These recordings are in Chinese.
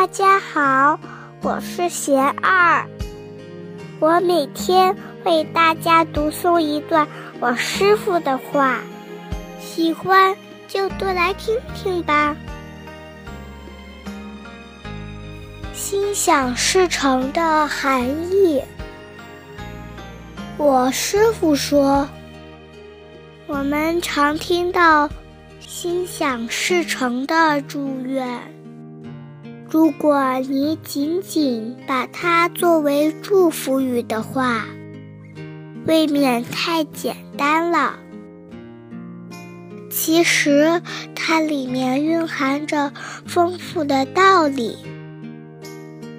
大家好，我是贤二，我每天为大家读诵一段我师傅的话，喜欢就多来听听吧。心想事成的含义，我师傅说，我们常听到“心想事成”的祝愿。如果你仅仅把它作为祝福语的话，未免太简单了。其实它里面蕴含着丰富的道理。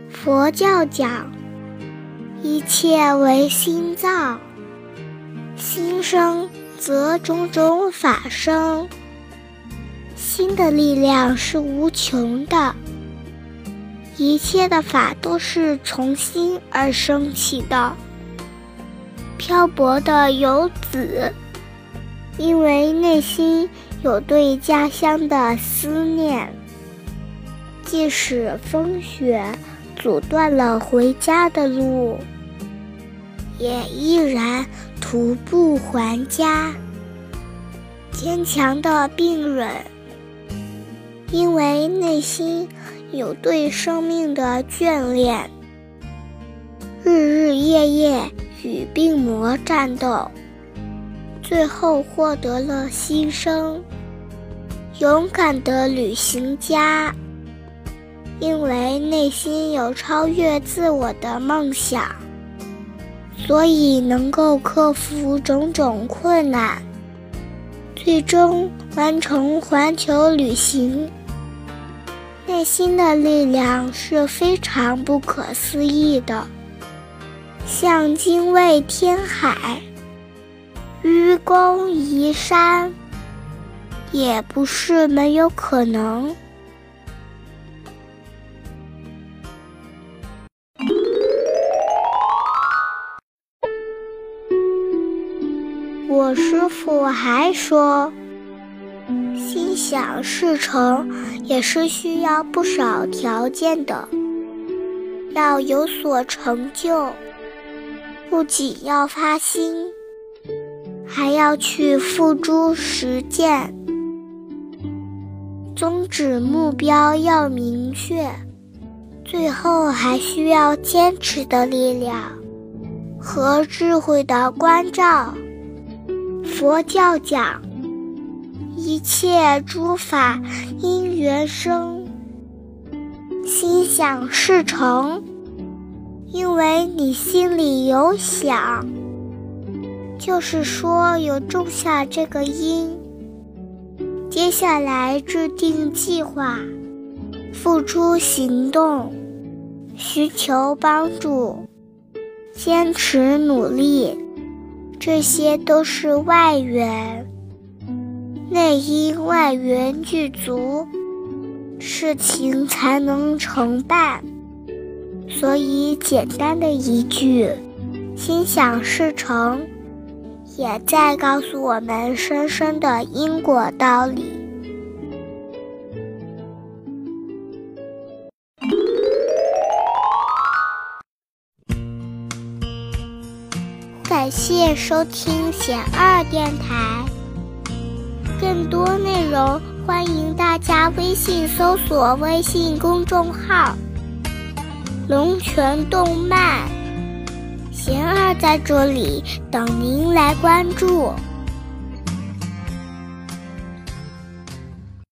佛教讲，一切为心造，心生则种种法生。心的力量是无穷的。一切的法都是从心而升起的。漂泊的游子，因为内心有对家乡的思念，即使风雪阻断了回家的路，也依然徒步还家。坚强的病人，因为内心。有对生命的眷恋，日日夜夜与病魔战斗，最后获得了新生。勇敢的旅行家，因为内心有超越自我的梦想，所以能够克服种种困难，最终完成环球旅行。内心的力量是非常不可思议的，像精卫填海、愚公移山，也不是没有可能。我师傅还说。心想事成也是需要不少条件的。要有所成就，不仅要发心，还要去付诸实践。宗旨目标要明确，最后还需要坚持的力量和智慧的关照。佛教讲。一切诸法因缘生，心想事成。因为你心里有想，就是说有种下这个因。接下来制定计划，付出行动，寻求帮助，坚持努力，这些都是外援。内因外缘具足，事情才能成办。所以，简单的一句“心想事成”，也在告诉我们深深的因果道理。感谢收听贤二电台。更多内容，欢迎大家微信搜索微信公众号“龙泉动漫”，贤儿在这里等您来关注。